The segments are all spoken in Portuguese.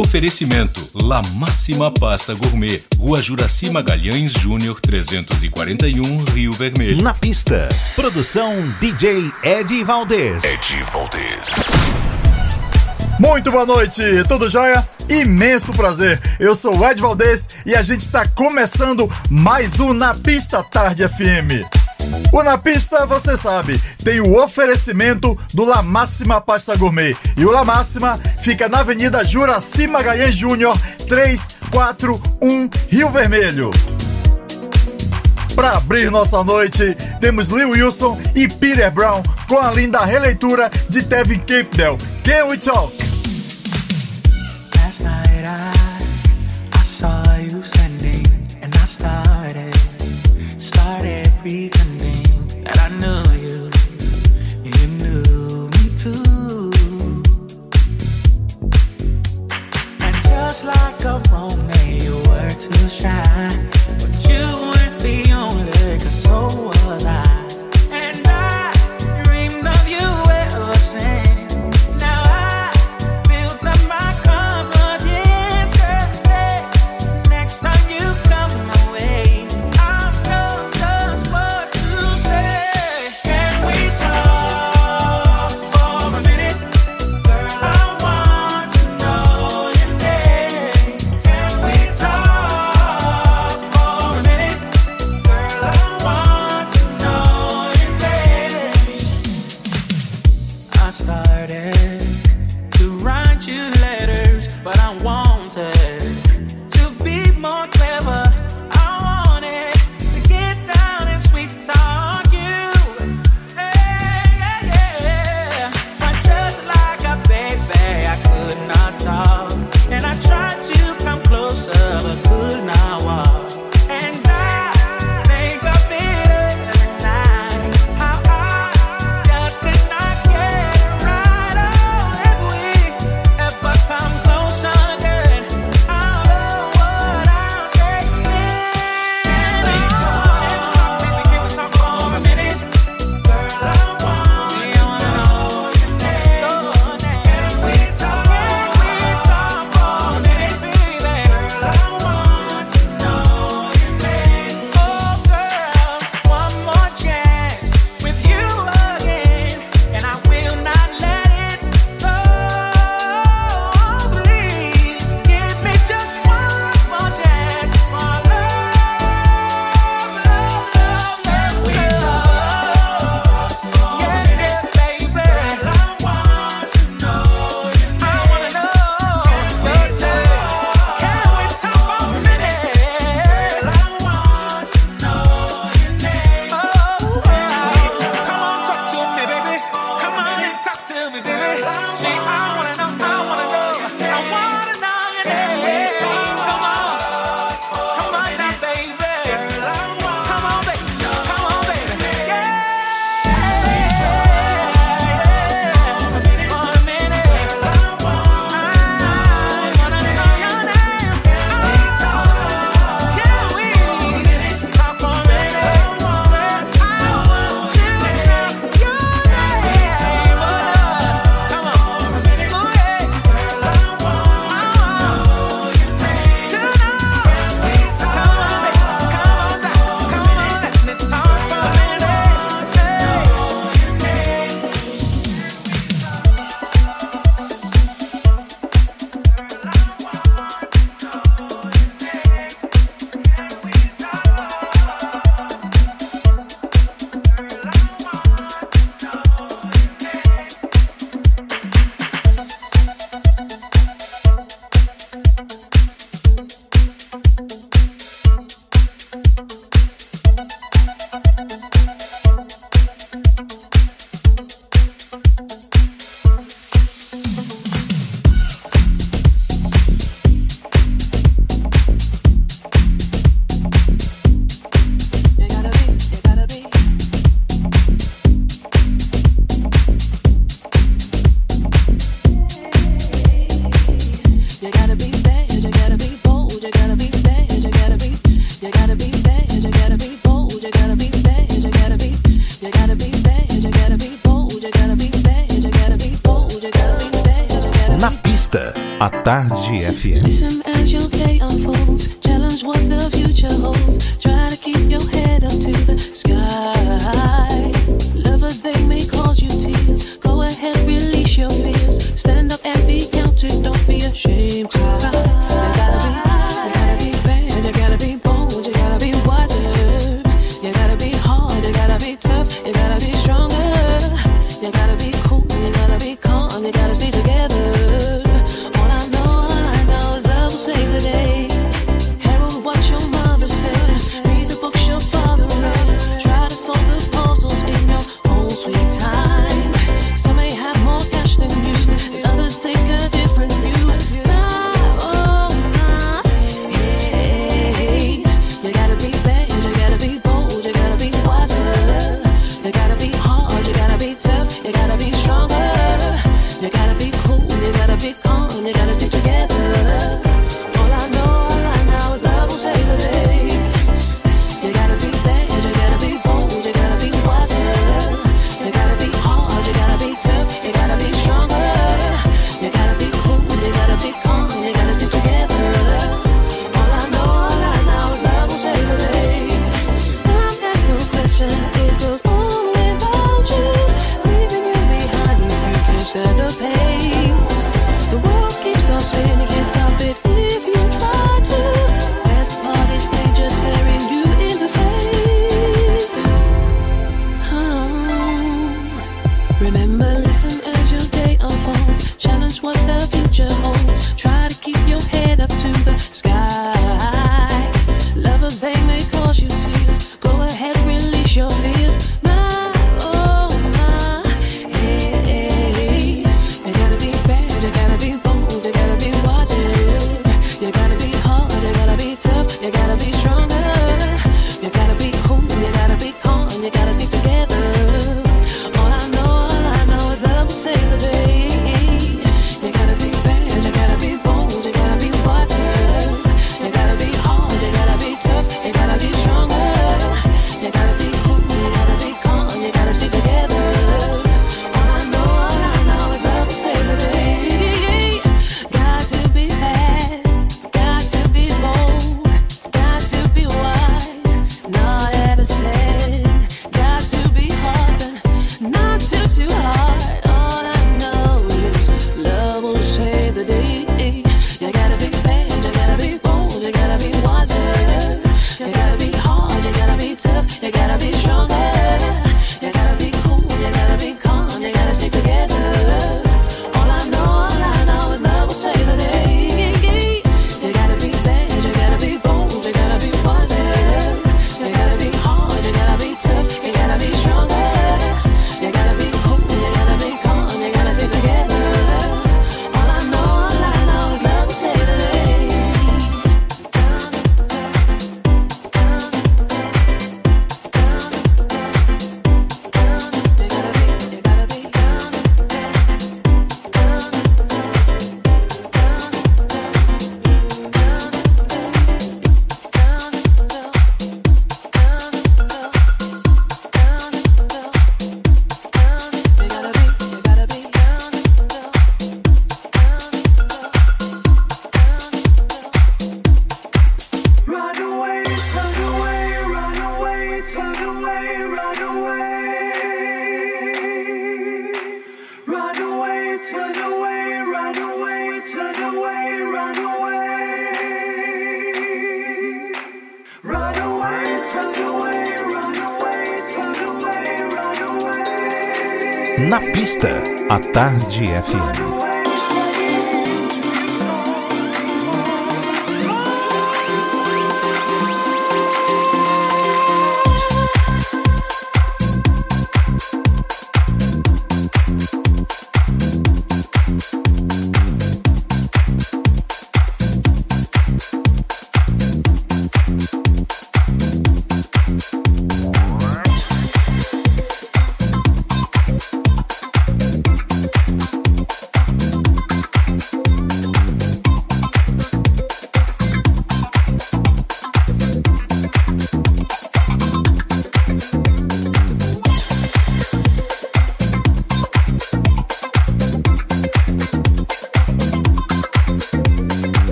Oferecimento: La Máxima Pasta Gourmet, Rua Juraci Magalhães Júnior 341, Rio Vermelho. Na pista, produção DJ Ed Valdez. Ed Valdez. Muito boa noite, tudo jóia? Imenso prazer, eu sou o Ed Valdez e a gente está começando mais um Na Pista Tarde FM. O Na Pista, você sabe, tem o oferecimento do La Máxima Pasta Gourmet. E o La Máxima fica na Avenida Juraci Magalhães Júnior, 341 Rio Vermelho. Para abrir nossa noite, temos Lee Wilson e Peter Brown com a linda releitura de Tevin Campbell, Can We Talk? too shy, but you weren't the only, cause so Listen as your day unfolds. Challenge what the future holds. Try to keep your head up to the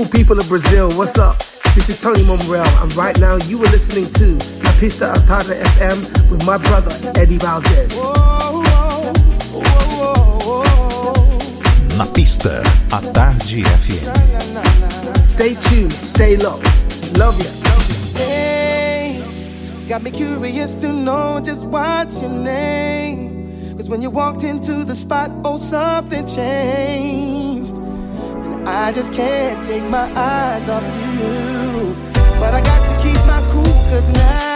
beautiful people of Brazil, what's up? This is Tony Monreal, and right now you are listening to La Pista Atada FM with my brother Eddie Valdez. Na pista, a tarde FM. Stay tuned, stay locked. Love ya. Hey, got me curious to know just what's your name. Cause when you walked into the spot, oh, something changed. I just can't take my eyes off you. But I got to keep my cool, cause now.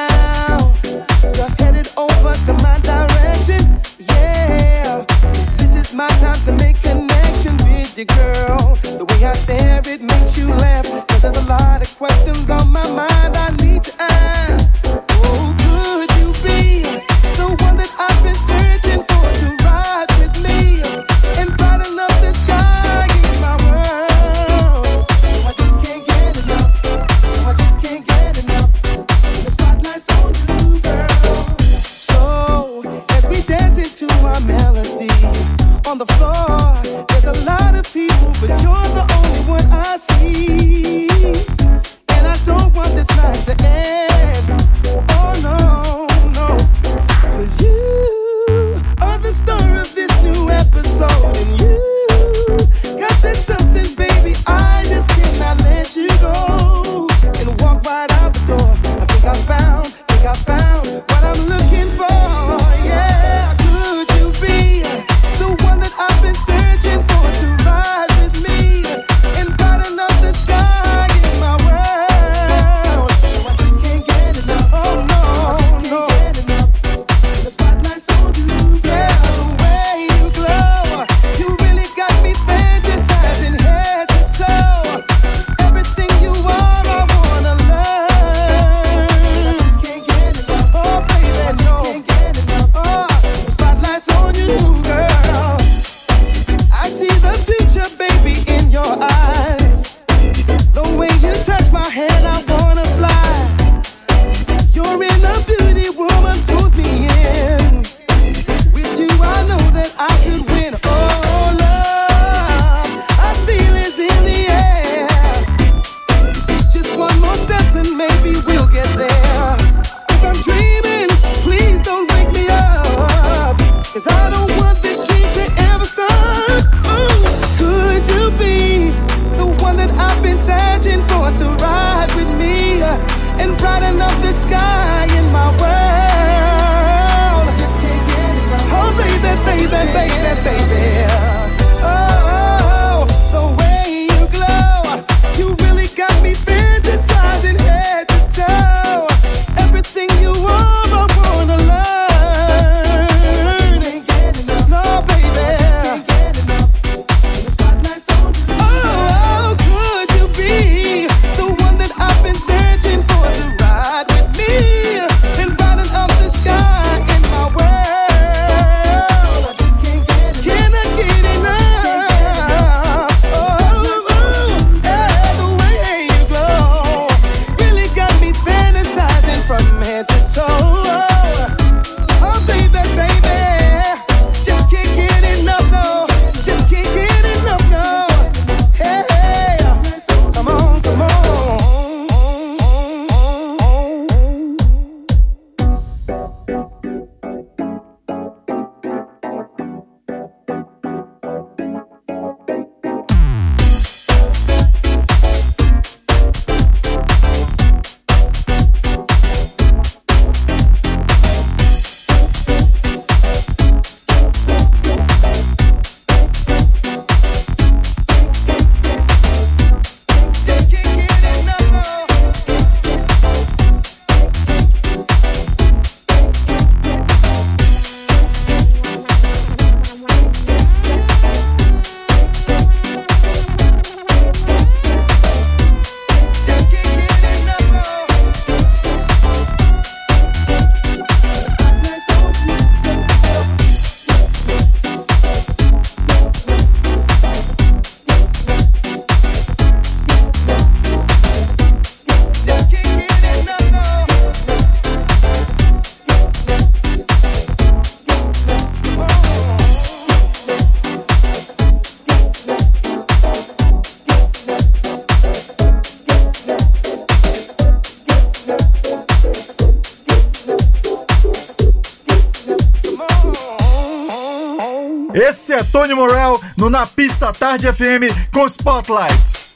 Tarde FM com Spotlight.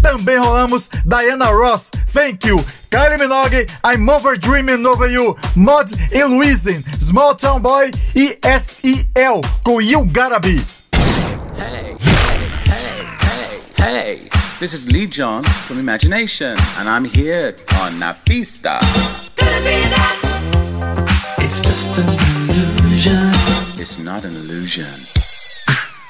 Também rolamos Diana Ross, Thank You, Kylie Minogue, I'm Over Dreaming Over You, Mod e Louisin, Small Town Boy e S.E.L. com You Gotta Be. Hey, hey, hey, hey. This is Lee John from Imagination, and I'm here on Na Pista. It's just an illusion. It's not an illusion.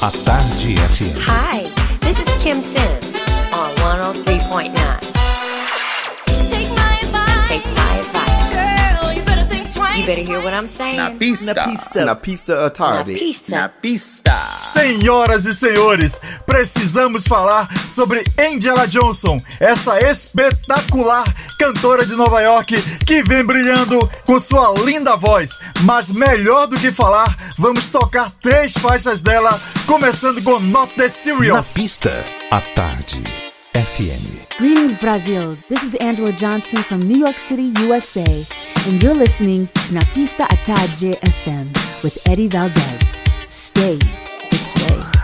A, Tarde FM. Hi, this is Kim Sims on 103.9. better hear what I'm saying. Na Pista. Na pista. Na pista à Na tarde. Na pista. Pista. Senhoras e senhores, precisamos falar sobre Angela Johnson, essa espetacular cantora de Nova York que vem brilhando com sua linda voz. Mas melhor do que falar, vamos tocar três faixas dela, começando com Not the Na Serious. pista, a Tarde FM. Greetings, Brazil. This is Angela Johnson from New York City, USA, and you're listening to Napista Ataje FM with Eddie Valdez. Stay this way.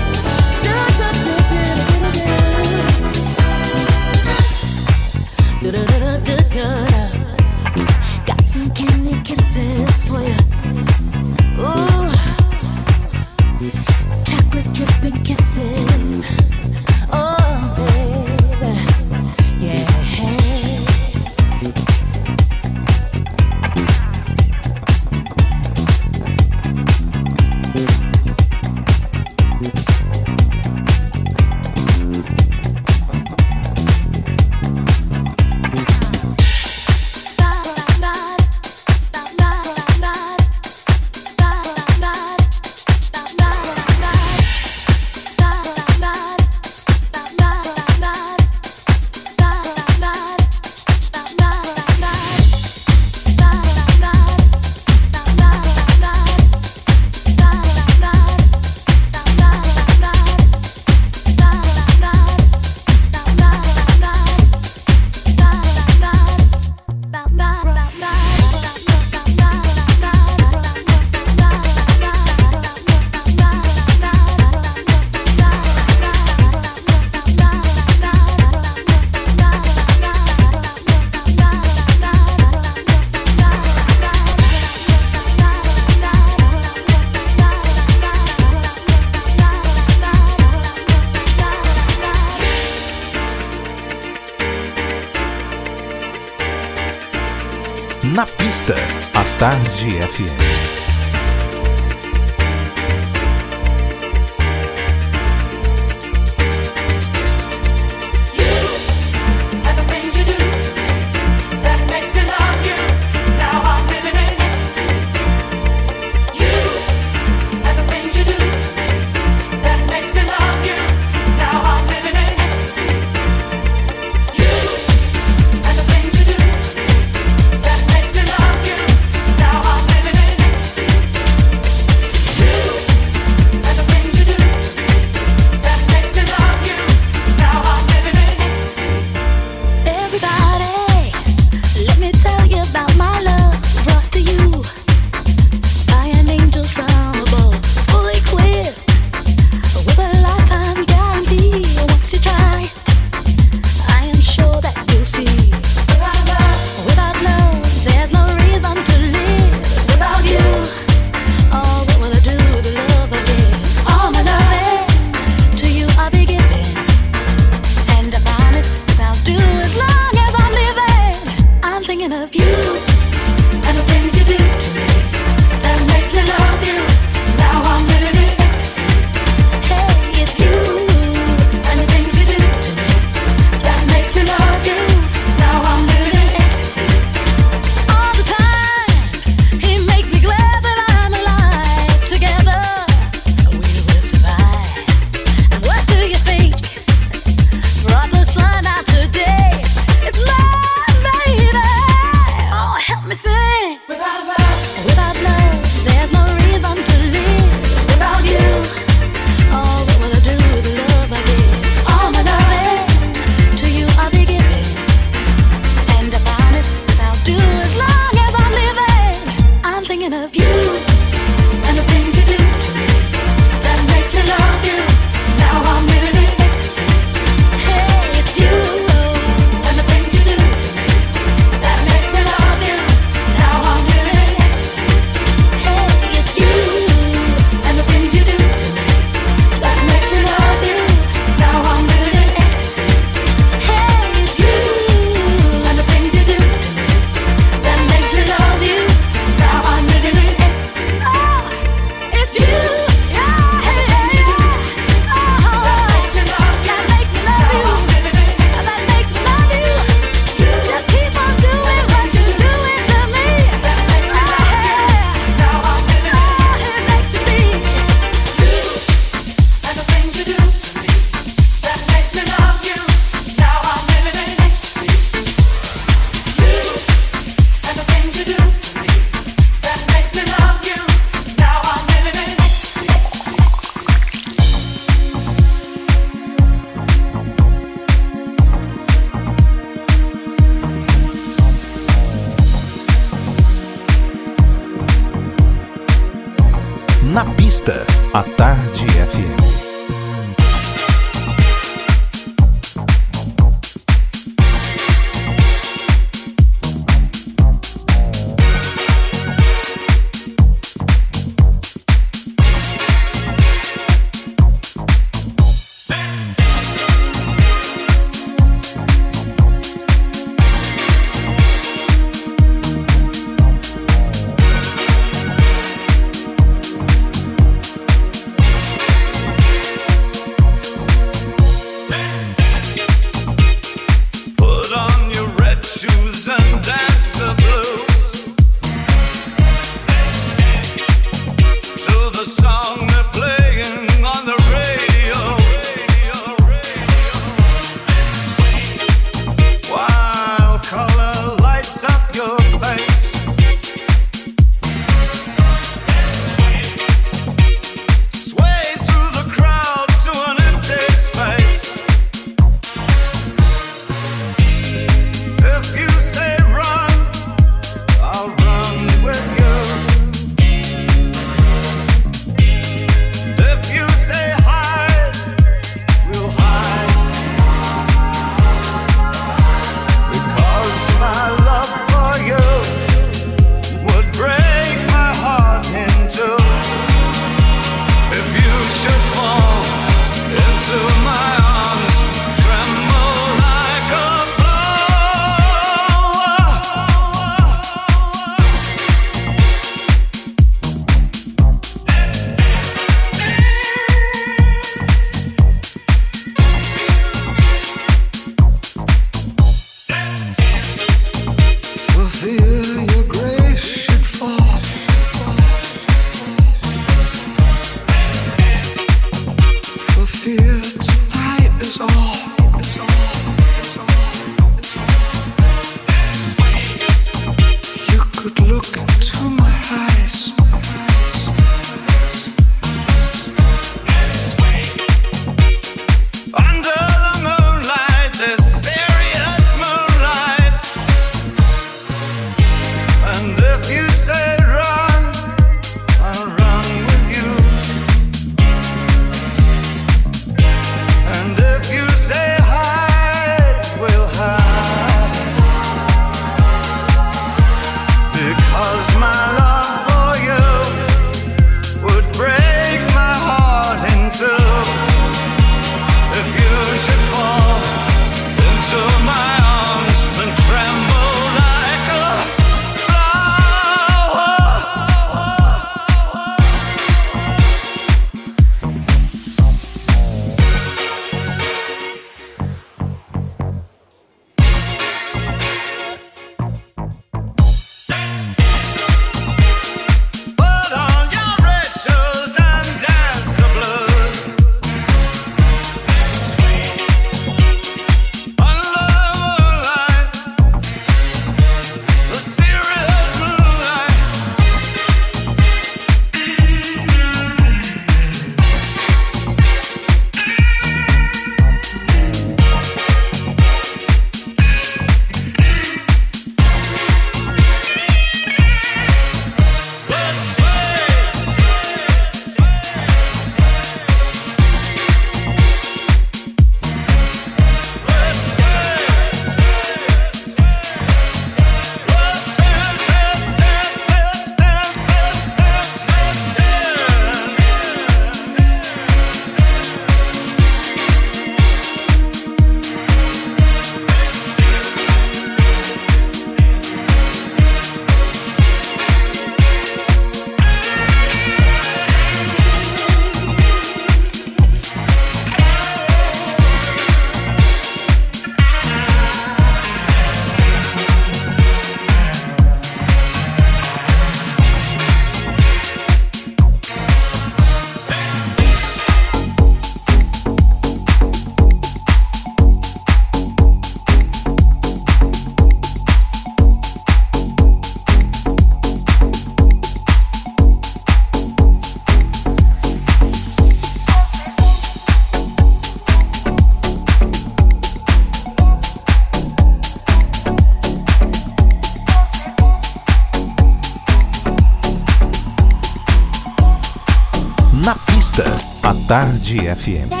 FM.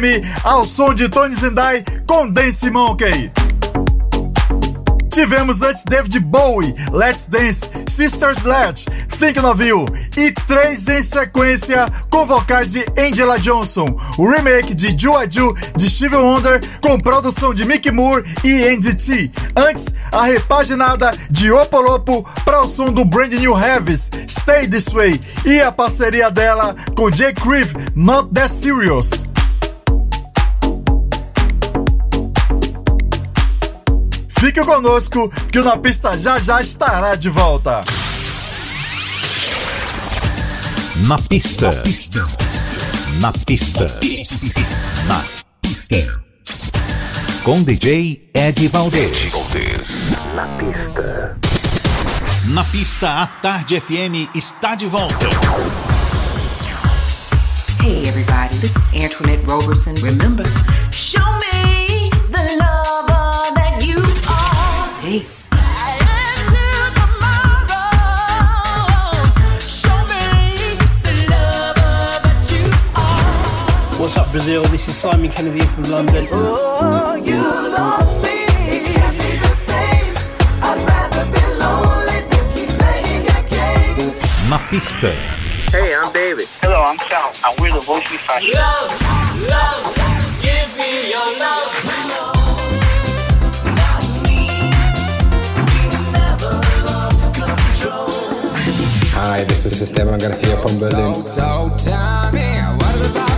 FM, ao som de Tony Zendai com Dance Monkey. Tivemos antes David Bowie, Let's Dance, Sister Sledge, Thinking of You e três em sequência com vocais de Angela Johnson, o remake de Ju a Ju de Stevie Wonder com produção de Mickey Moore e Andy T. Antes, a repaginada de Opolopo para o som do Brand New Heavis, Stay This Way e a parceria dela com Jay Creve, Not That Serious. Fique conosco que o Na Pista já já estará de volta. Na pista. Na pista. Na pista. Com DJ Ed Valdez. Na pista. Na pista, a Tarde FM está de volta. Hey everybody, this is Antoinette Roberson. Remember, show me Brazil. This is Simon Kennedy from London. Oh, you lost me. Can't be the same. I'd rather be lonely than keep playing your games. Na pista. Hey, I'm David. Hello, I'm Sal, and we're the Vocally Fashion. Love, love, give me your love. Hi, this is Esteban Garcia from Berlin. So tell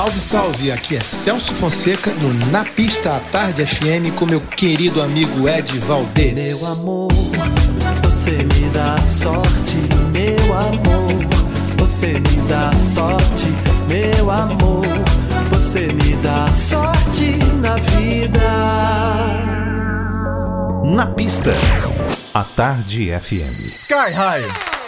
Salve, salve! Aqui é Celso Fonseca no Na Pista à Tarde FM com meu querido amigo Ed Valdez. Meu amor, você me dá sorte, meu amor. Você me dá sorte, meu amor. Você me dá sorte na vida. Na pista. À Tarde FM. Sky High.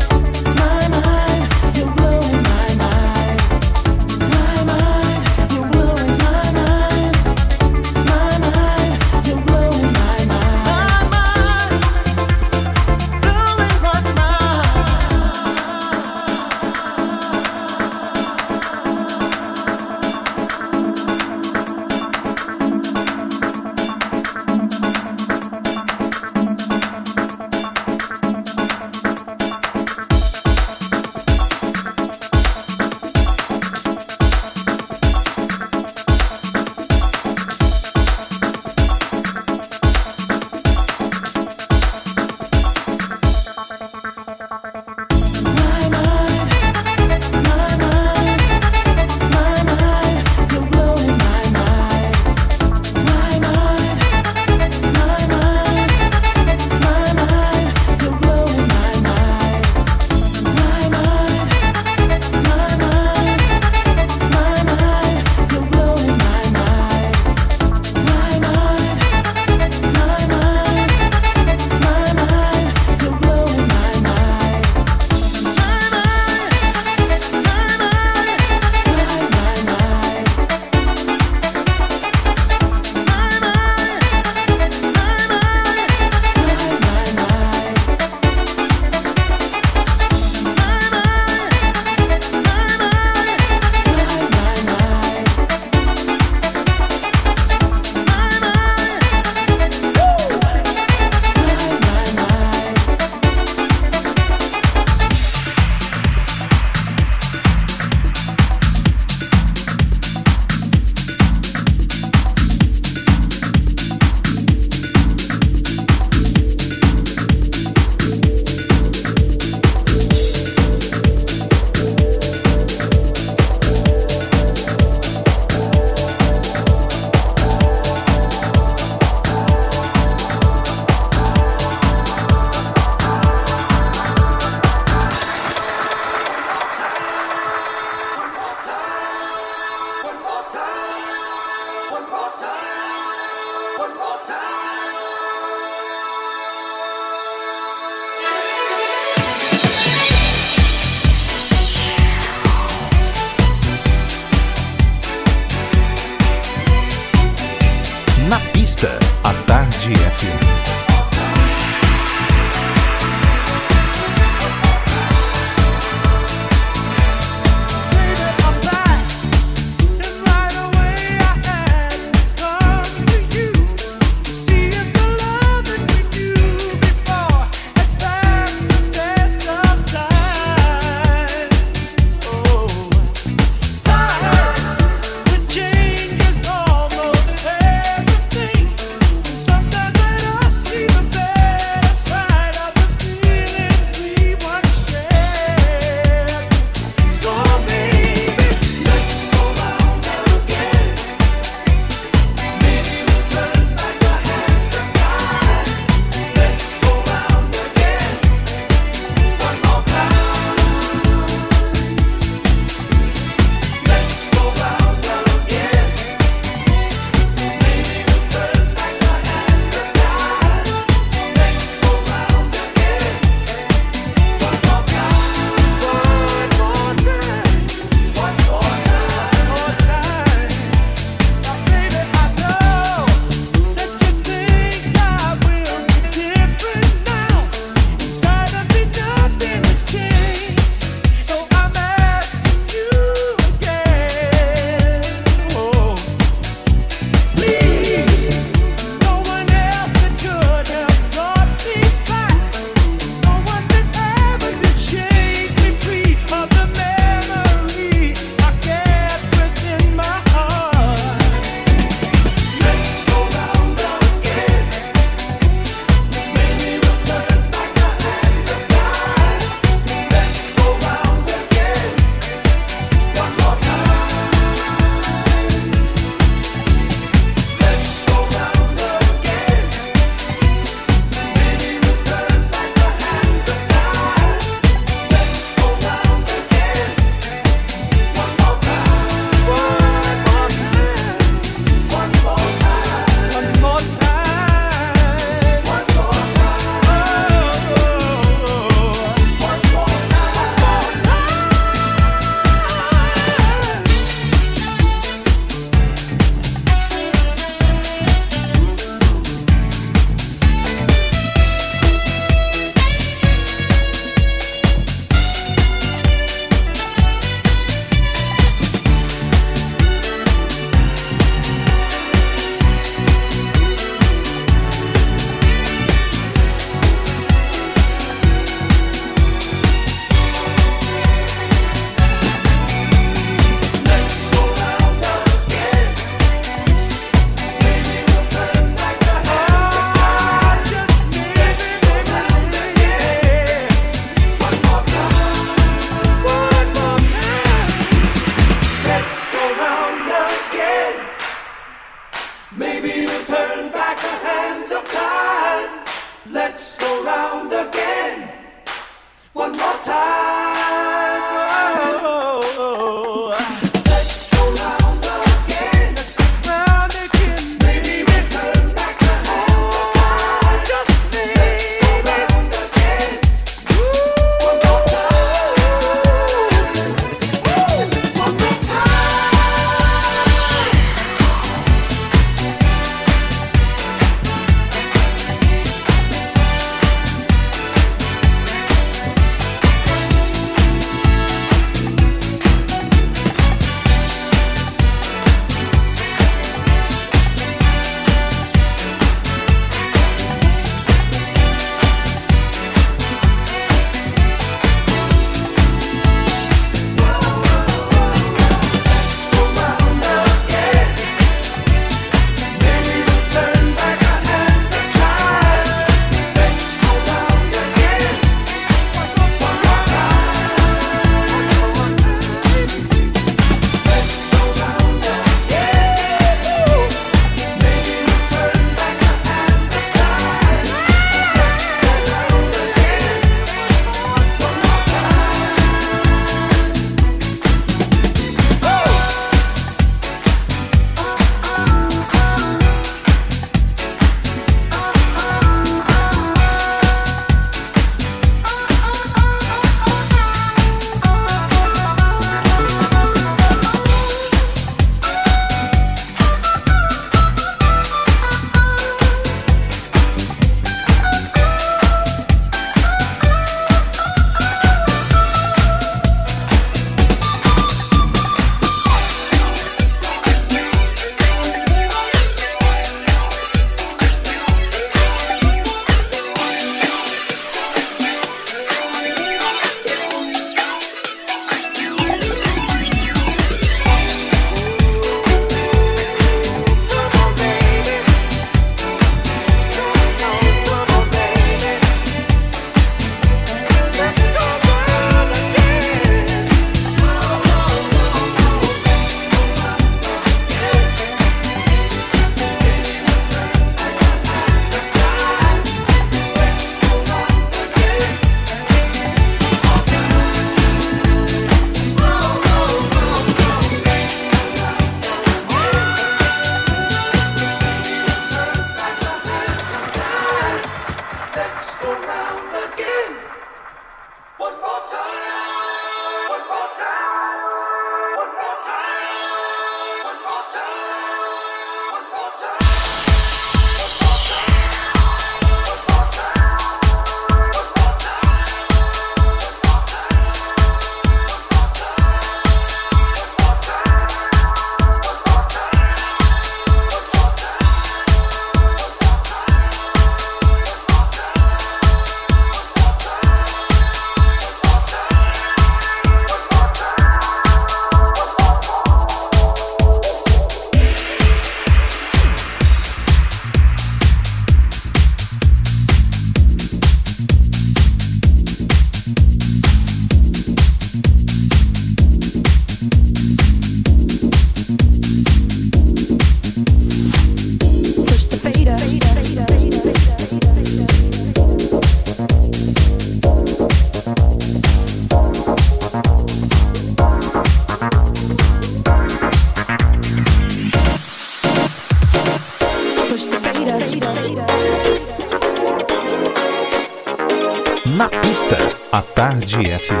Tarde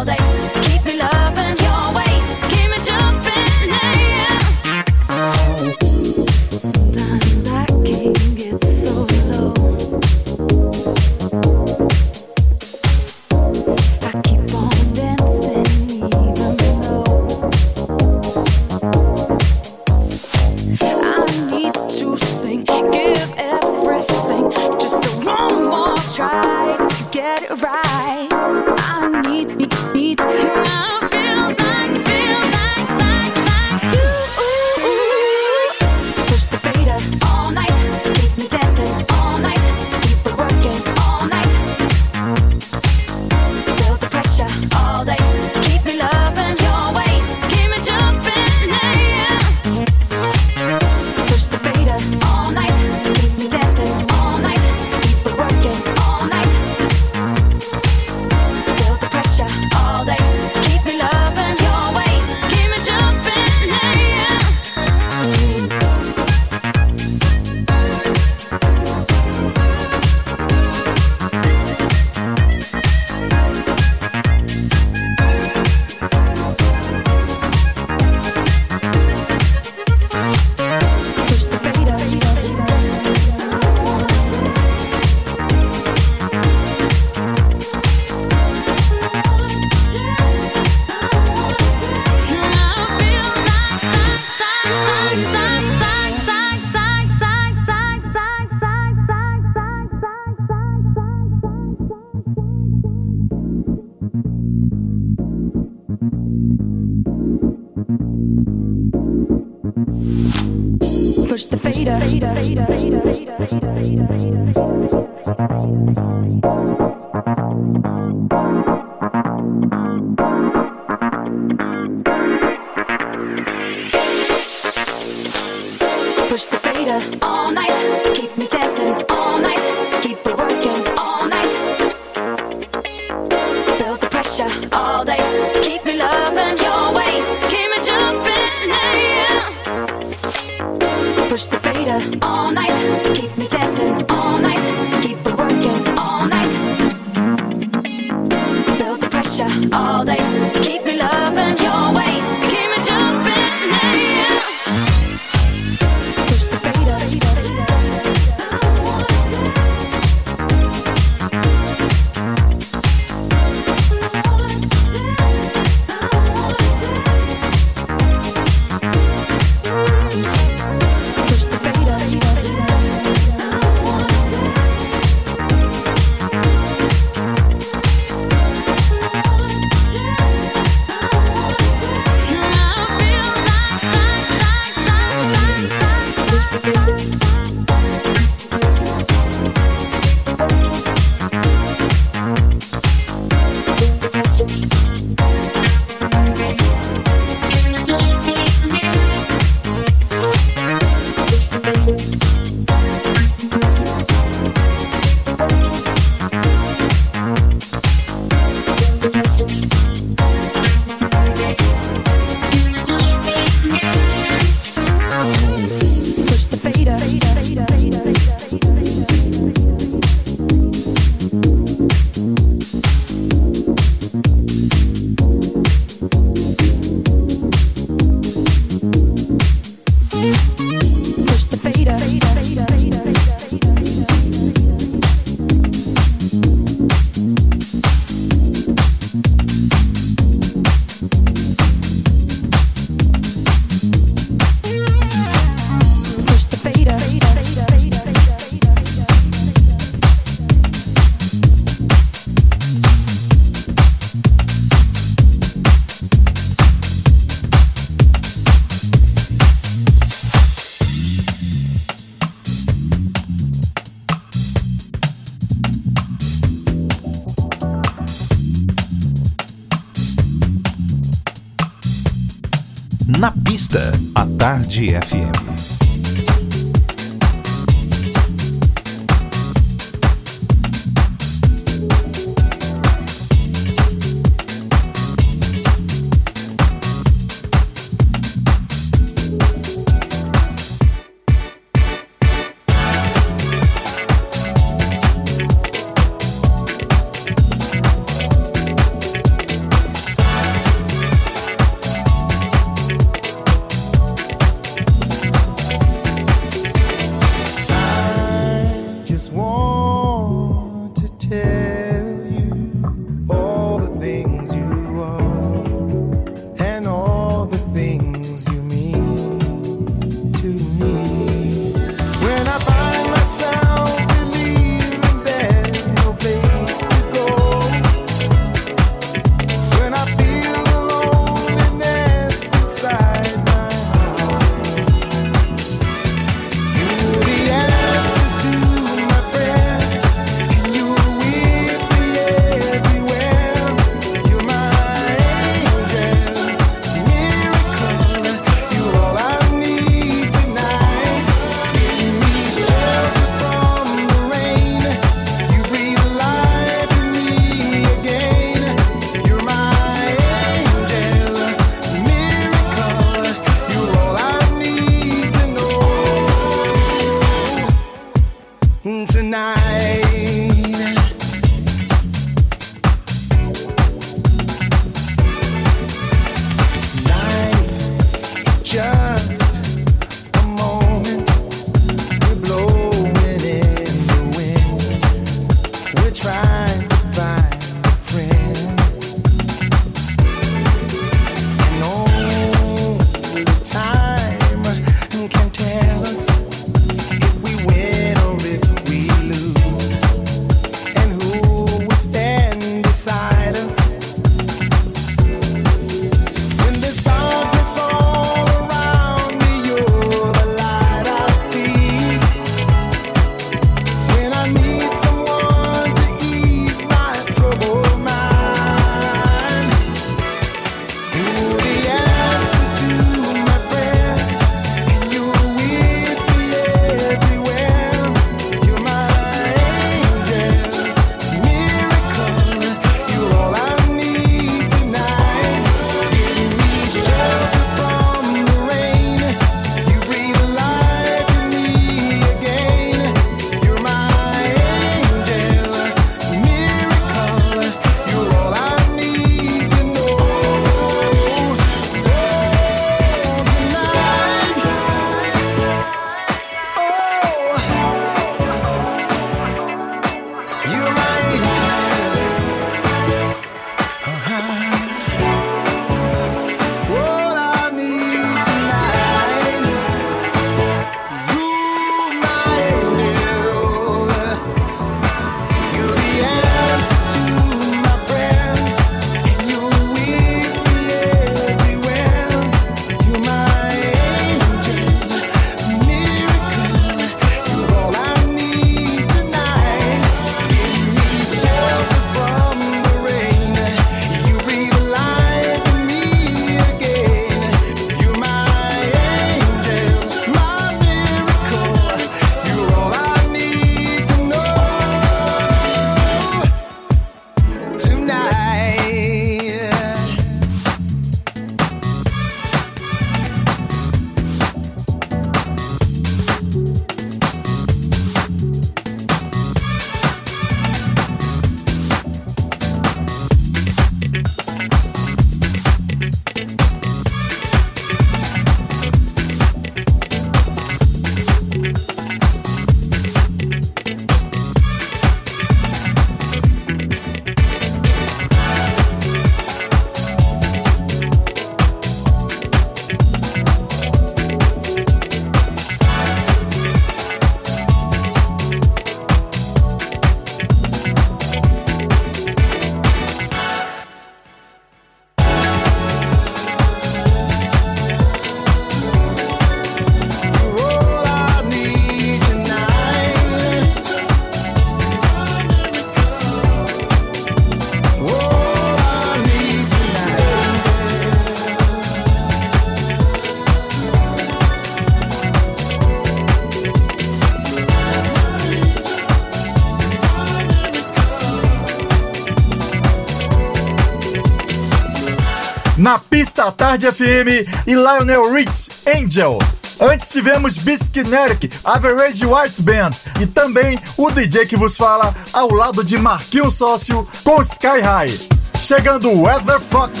tarde FM e Lionel Rich, Angel. Antes tivemos Beats Kinetic, Average White Band e também o DJ que vos fala ao lado de Marquinhos Sócio com Sky High. Chegando o Weather Fox.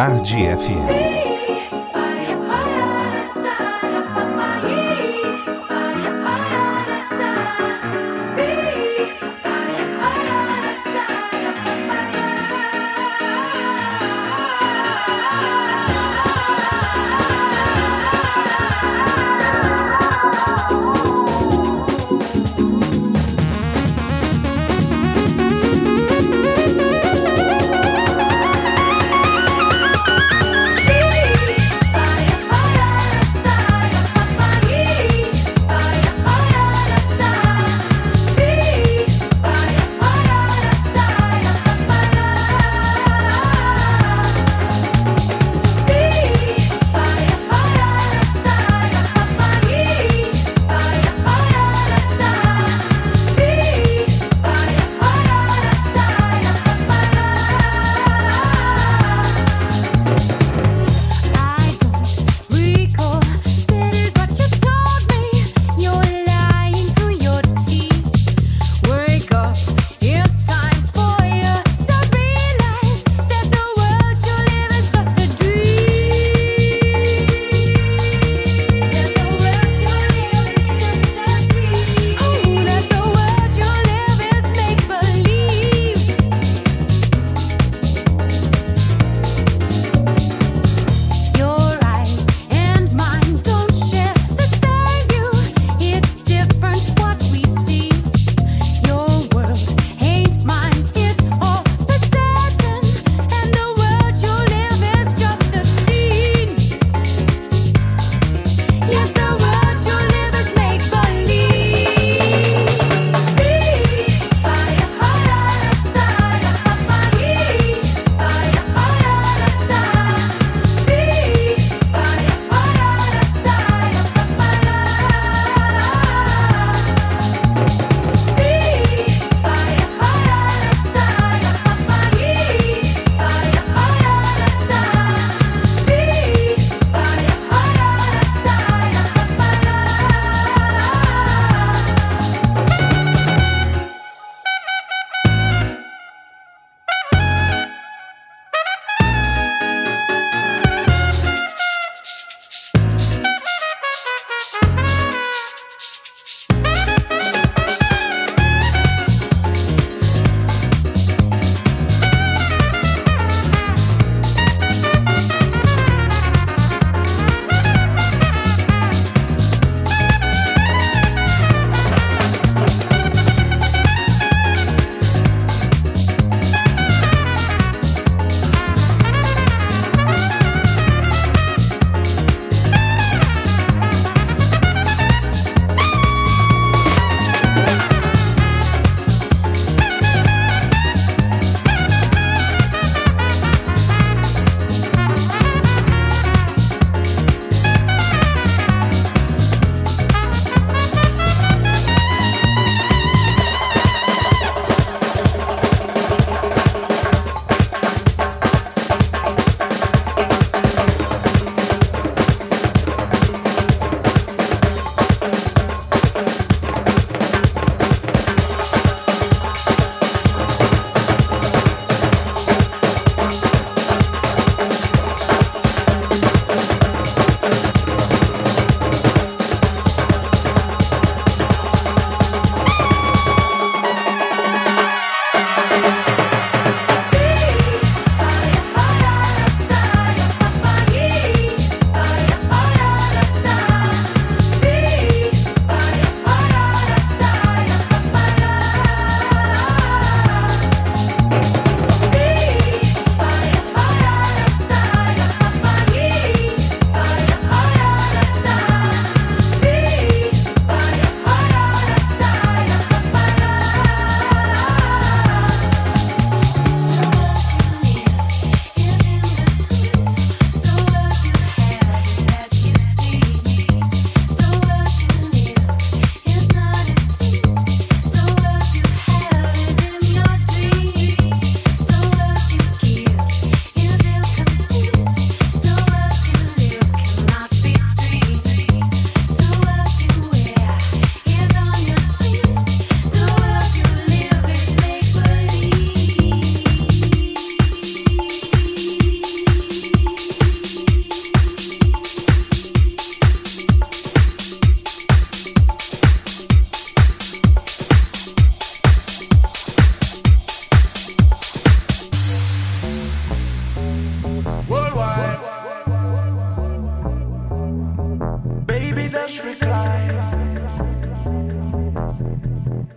Tarde FM.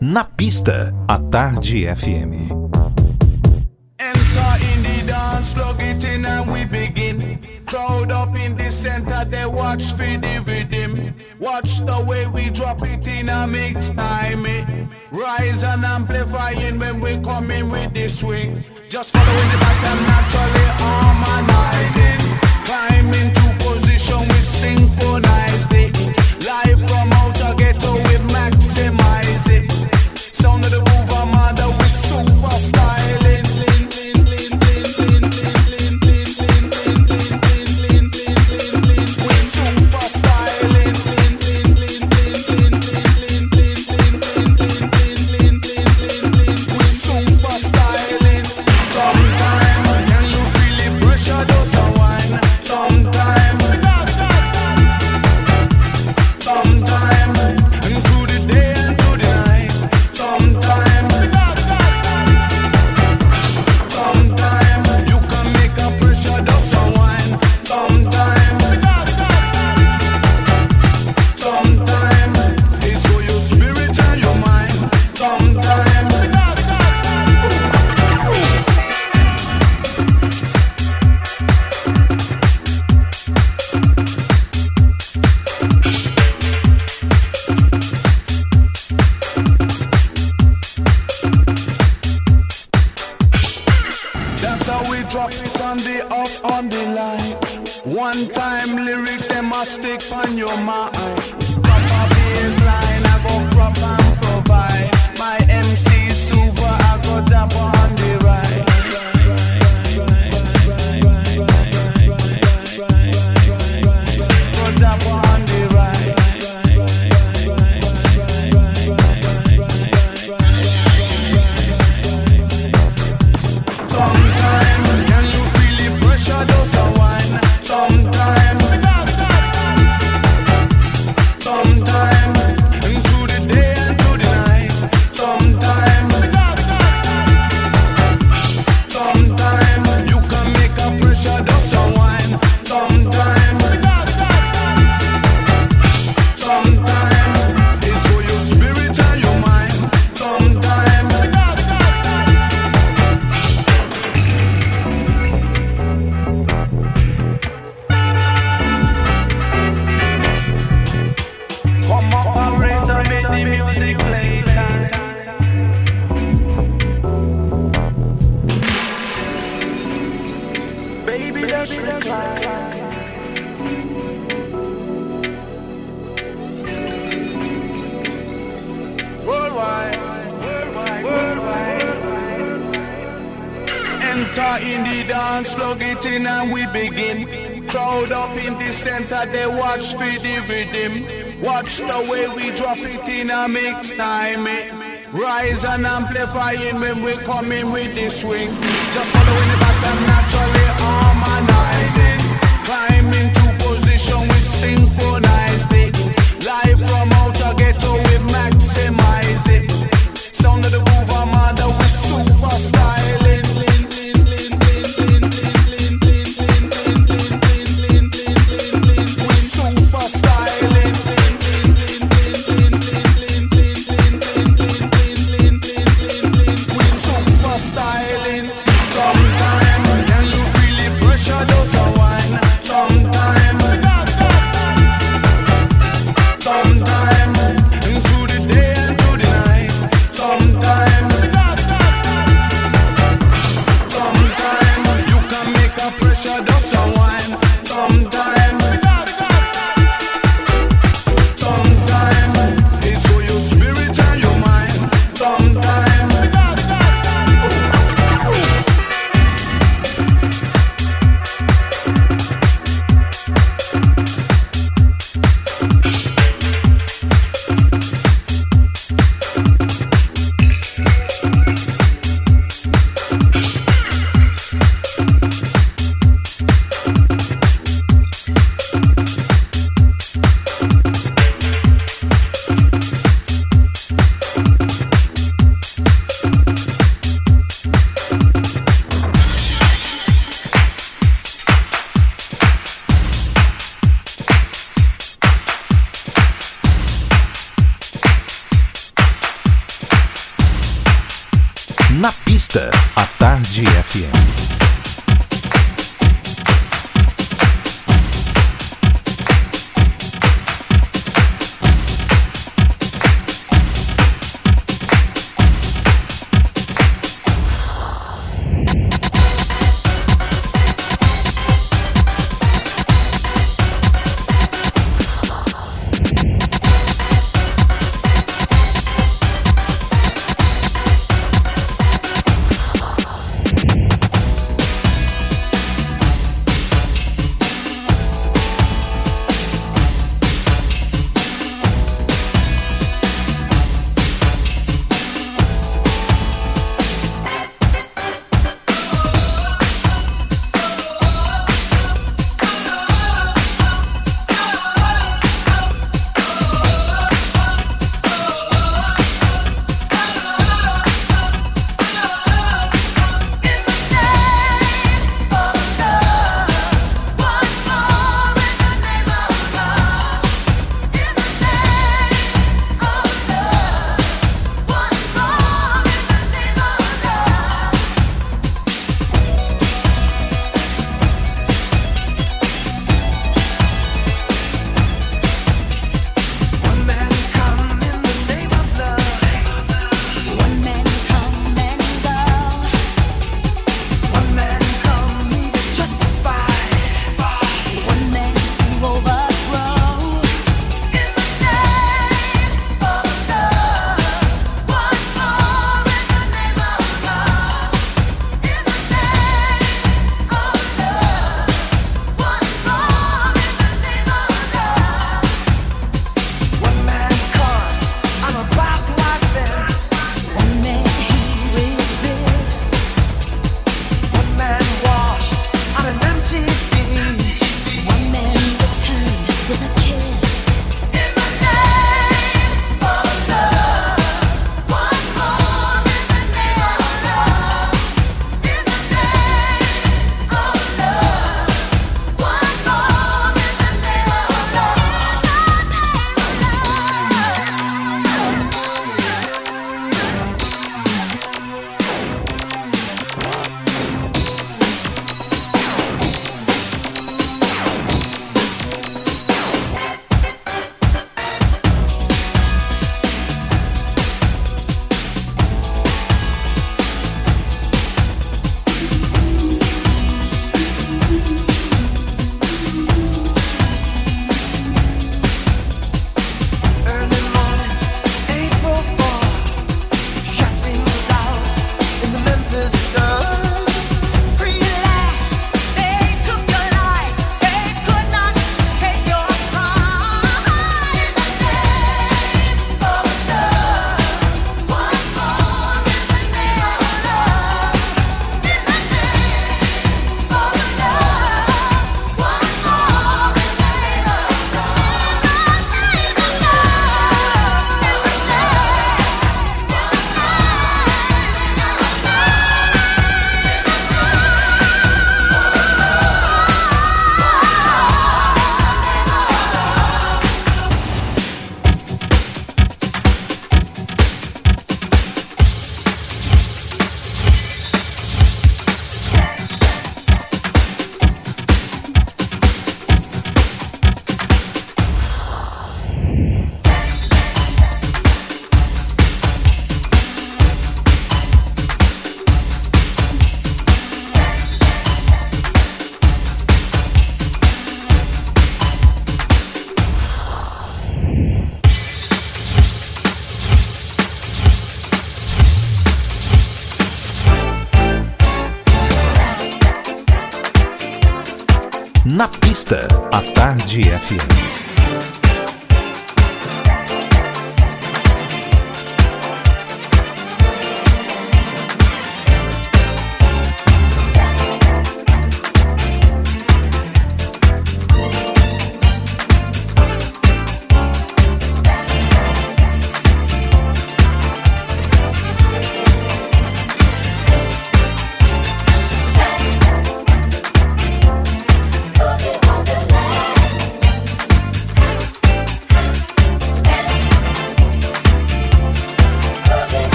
Na pista, a tarde FM. Enter in the dance, plug it in and we begin. Crowd up in the center, they watch for the rhythm. Watch the way we drop it in a mix time. Rise and amplifying when we come in with the swing. Just following the back and naturally harmonizing. Climbing superstar way we drop it in a mix time. It. Rise and amplifying when we coming with the swing. Just following the pattern naturally harmonizing. Climbing to position with synchronize.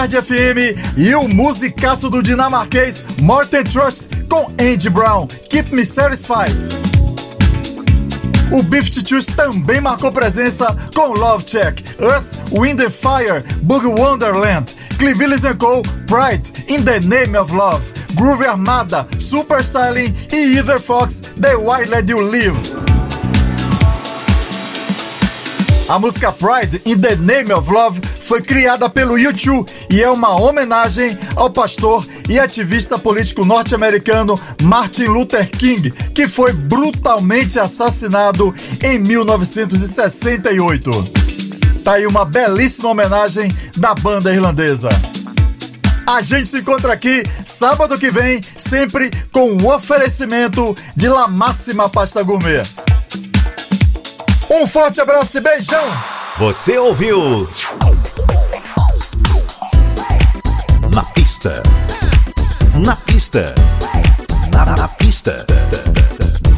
Tarde FM e o musicaço do dinamarquês Morten Trust com Andy Brown, Keep Me Satisfied. O Beef Titus também marcou presença com Love Check, Earth, Wind and Fire, Boogie Wonderland, Clevilles Co, Pride, In the Name of Love, Groove Armada, Super Styling e Ether Fox, The Why Let You Live. A música Pride in the Name of Love foi criada pelo U2 e é uma homenagem ao pastor e ativista político norte-americano Martin Luther King, que foi brutalmente assassinado em 1968. Tá aí uma belíssima homenagem da banda irlandesa. A gente se encontra aqui sábado que vem, sempre com um oferecimento de La Máxima Pasta Gourmet. Um forte abraço e beijão! Você ouviu? Na pista. Na pista. Na, na pista.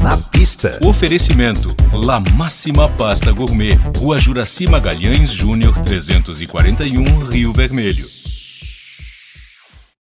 Na pista. Oferecimento: La Máxima Pasta Gourmet, Rua Juraci Magalhães Júnior 341, Rio Vermelho.